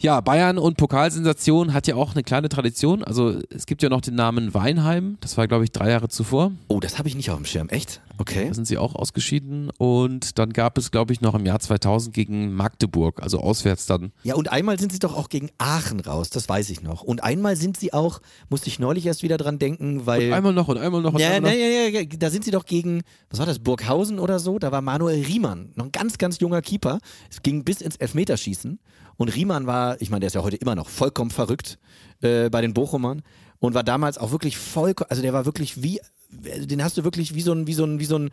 Ja, Bayern und Pokalsensation hat ja auch eine kleine Tradition. Also es gibt ja noch den Namen Weinheim. Das war, glaube ich, drei Jahre zuvor. Oh, das habe ich nicht auf dem Schirm. Echt? Okay. Da sind sie auch ausgeschieden. Und dann gab es, glaube ich, noch im Jahr 2000 gegen Magdeburg, also auswärts dann. Ja, und einmal sind sie doch auch gegen Aachen raus, das weiß ich noch. Und einmal sind sie auch, musste ich neulich erst wieder dran denken, weil. Und einmal noch und einmal noch und ja, einmal noch. ja, ja, ja, da sind sie doch gegen, was war das, Burghausen oder so? Da war Manuel Riemann, noch ein ganz, ganz junger Keeper. Es ging bis ins Elfmeterschießen. Und Riemann war, ich meine, der ist ja heute immer noch vollkommen verrückt äh, bei den Bochumern und war damals auch wirklich vollkommen, also der war wirklich wie, den hast du wirklich wie so ein, wie so ein, wie so ein,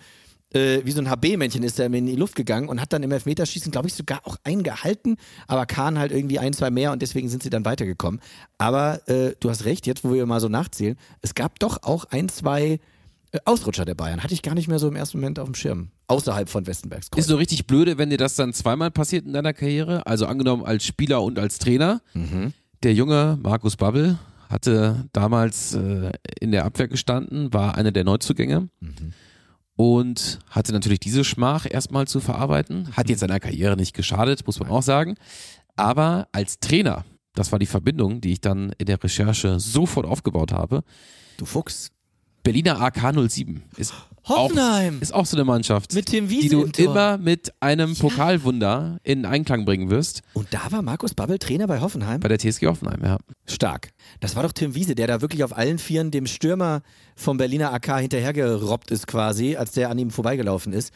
äh, wie so ein HB-Männchen ist der in die Luft gegangen und hat dann im Elfmeterschießen, glaube ich, sogar auch einen gehalten, aber Kahn halt irgendwie ein, zwei mehr und deswegen sind sie dann weitergekommen. Aber äh, du hast recht, jetzt wo wir mal so nachzählen, es gab doch auch ein, zwei äh, Ausrutscher der Bayern. Hatte ich gar nicht mehr so im ersten Moment auf dem Schirm. Außerhalb von Westenbergs. Ist so richtig blöde, wenn dir das dann zweimal passiert in deiner Karriere. Also angenommen als Spieler und als Trainer. Mhm. Der junge Markus Babbel hatte damals äh, in der Abwehr gestanden, war einer der Neuzugänge Mhm. und hatte natürlich diese Schmach erstmal zu verarbeiten. Hat jetzt seiner Karriere nicht geschadet, muss man auch sagen. Aber als Trainer, das war die Verbindung, die ich dann in der Recherche sofort aufgebaut habe. Du Fuchs. Berliner AK 07 ist Hoffenheim. Auch, ist auch so eine Mannschaft, Mit Tim Wiese die du immer mit einem Pokalwunder in Einklang bringen wirst. Und da war Markus Babbel Trainer bei Hoffenheim? Bei der TSG Hoffenheim, ja. Stark. Das war doch Tim Wiese, der da wirklich auf allen Vieren dem Stürmer vom Berliner AK hinterhergerobbt ist quasi, als der an ihm vorbeigelaufen ist.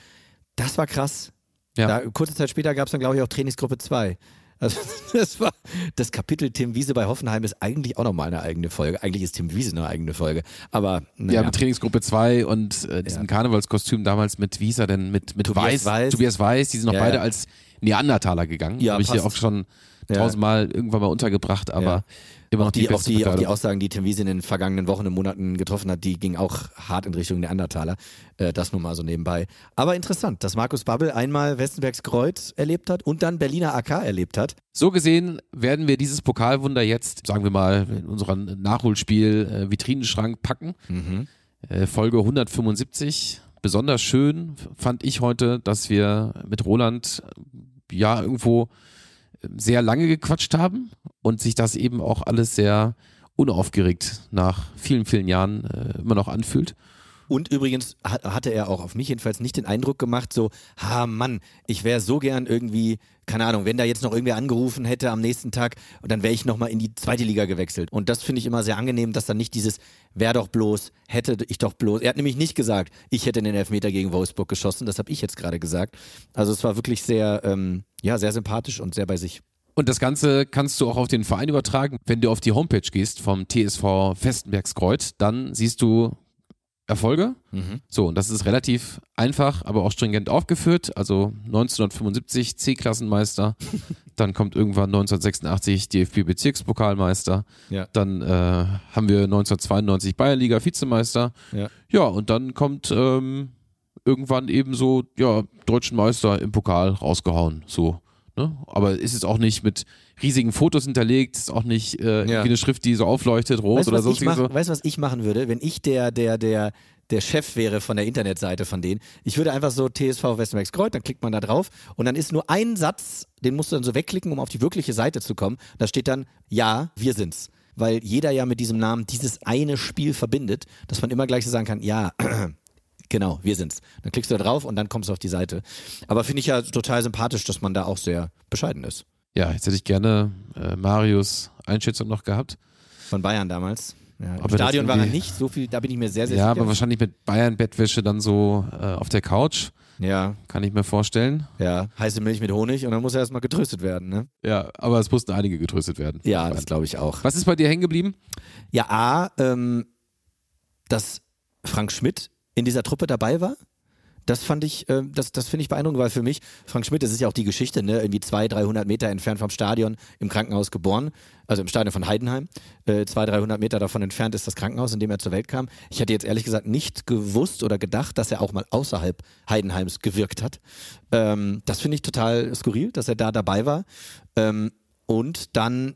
Das war krass. Ja. Da, kurze Zeit später gab es dann, glaube ich, auch Trainingsgruppe 2. Also das war das Kapitel Tim Wiese bei Hoffenheim ist eigentlich auch nochmal eine eigene Folge. Eigentlich ist Tim Wiese eine eigene Folge. Aber naja. Ja, mit Trainingsgruppe 2 und äh, diesem Karnevalskostüm damals mit Visa, denn mit, mit Tobias Weiß, Weiß. Tobias Weiß, die sind noch Ja, beide ja. als Neandertaler gegangen. Ja, Habe ich hier passt. auch schon Ja. tausendmal irgendwann mal untergebracht, aber Ja. Immer noch auch die, auch, die, auch die. Aussagen, die Tim Wiese in den vergangenen Wochen und Monaten getroffen hat, die gingen auch hart in Richtung Neandertaler. Äh, das nur mal so nebenbei. Aber interessant, dass Markus Babbel einmal Westenbergs Kreuz erlebt hat und dann Berliner AK erlebt hat. So gesehen werden wir dieses Pokalwunder jetzt, sagen wir mal, in unseren Nachholspiel äh, Vitrinenschrank packen. Mhm. Äh, Folge 175. Besonders schön fand ich heute, dass wir mit Roland ja irgendwo sehr lange gequatscht haben und sich das eben auch alles sehr unaufgeregt nach vielen, vielen Jahren äh, immer noch anfühlt. Und übrigens hat, hatte er auch auf mich jedenfalls nicht den Eindruck gemacht, so, ha Mann, ich wäre so gern irgendwie, keine Ahnung, wenn da jetzt noch irgendwer angerufen hätte am nächsten Tag und dann wäre ich nochmal in die zweite Liga gewechselt. Und das finde ich immer sehr angenehm, dass dann nicht dieses, wär doch bloß, hätte ich doch bloß. Er hat nämlich nicht gesagt, ich hätte den Elfmeter gegen Wolfsburg geschossen, das habe ich jetzt gerade gesagt. Also es war wirklich sehr, ähm, ja, sehr sympathisch und sehr bei sich. Und das Ganze kannst du auch auf den Verein übertragen. Wenn du auf die Homepage gehst vom TSV Festenbergskreuz, dann siehst du Erfolge. Mhm. So, und das ist relativ einfach, aber auch stringent aufgeführt. Also 1975 C-Klassenmeister, dann kommt irgendwann 1986 DFB-Bezirkspokalmeister, Ja. dann äh, haben wir 1992 Bayernliga Vizemeister. Ja. ja, und dann kommt ähm, irgendwann eben so, ja, deutschen Meister im Pokal rausgehauen. So. Ne? Aber ist es auch nicht mit riesigen Fotos hinterlegt, ist auch nicht äh, irgendwie eine Schrift, die so aufleuchtet, rot Weißt oder sonstiges. mach, so. weißt, du, was ich machen würde, wenn ich der, der, der, der Chef wäre von der Internetseite von denen? Ich würde einfach so TSV Westenbergs Kreuz, dann klickt man da drauf und dann ist nur ein Satz, den musst du dann so wegklicken, um auf die wirkliche Seite zu kommen. Da steht dann, ja, wir sind's. Weil jeder ja mit diesem Namen dieses eine Spiel verbindet, dass man immer gleich so sagen kann, ja, Genau, wir sind's. Dann klickst du da drauf und dann kommst du auf die Seite. Aber finde ich ja total sympathisch, dass man da auch sehr bescheiden ist. Ja, jetzt hätte ich gerne äh, Marius Einschätzung noch gehabt. Von Bayern damals. Ja, Im Stadion war er nicht, so viel, da bin ich mir sehr, sehr Ja, sicher. aber wahrscheinlich mit Bayern-Bettwäsche dann so äh, auf der Couch. Ja. Kann ich mir vorstellen. Ja, heiße Milch mit Honig und dann muss er erstmal getröstet werden, ne? Ja, aber es mussten einige getröstet werden. Ja, das glaube ich auch. Was ist bei dir hängen geblieben? Ja, A, ähm, dass Frank Schmidt in dieser Truppe dabei war. Das fand ich, äh, das, das finde ich beeindruckend, weil für mich, Frank Schmidt, das ist ja auch die Geschichte, ne? irgendwie 200, 300 Meter entfernt vom Stadion, im Krankenhaus geboren, also im Stadion von Heidenheim. Äh, 200, 300 Meter davon entfernt ist das Krankenhaus, in dem er zur Welt kam. Ich hätte jetzt ehrlich gesagt nicht gewusst oder gedacht, dass er auch mal außerhalb Heidenheims gewirkt hat. Ähm, das finde ich total skurril, dass er da dabei war. Ähm, und dann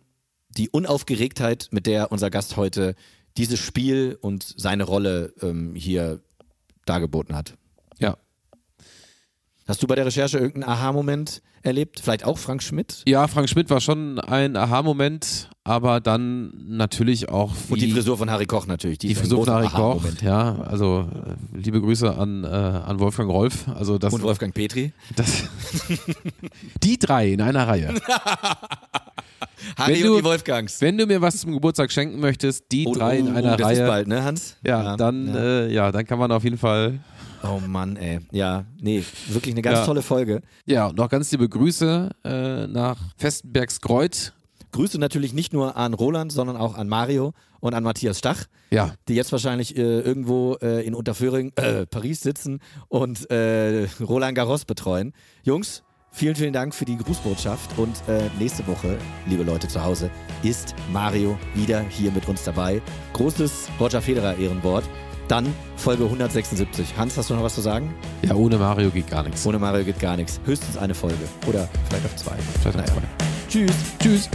die Unaufgeregtheit, mit der unser Gast heute dieses Spiel und seine Rolle ähm, hier dargeboten hat. Ja. Hast du bei der Recherche irgendeinen Aha-Moment erlebt? Vielleicht auch Frank Schmidt? Ja, Frank Schmidt war schon ein Aha-Moment, aber dann natürlich auch. Und die Frisur von Harry Koch natürlich. Die, die Frisur von Harry Koch, ja. Also äh, liebe Grüße an, äh, an Wolfgang Rolf. Also das, Und Wolfgang Petri. Das, die drei in einer Reihe. Harry wenn du, und die Wolfgangs. Wenn du mir was zum Geburtstag schenken möchtest, die Oh, drei in oh, einer das Reihe. ist bald, ne, Hans? Ja, Ja, dann, ja. Äh, ja, dann kann man auf jeden Fall. Oh Mann, ey. Ja, nee, wirklich eine ganz Ja. tolle Folge. Ja, und noch ganz liebe Grüße äh, nach Festenbergskreuth. Grüße natürlich nicht nur an Roland, sondern auch an Mario und an Matthias Stach, Ja, die jetzt wahrscheinlich äh, irgendwo äh, in Unterföhring, äh, Paris sitzen und äh, Roland Garros betreuen. Jungs, vielen, vielen Dank für die Grußbotschaft und äh, nächste Woche, liebe Leute zu Hause, ist Mario wieder hier mit uns dabei. Großes Roger Federer Ehrenwort. Dann Folge 176. Hans, hast du noch was zu sagen? ja, ohne Mario geht gar nichts. Ohne Mario geht gar nichts. Höchstens eine Folge. Oder vielleicht auch zwei. Vielleicht auch Naja. zwei. Tschüss. Tschüss.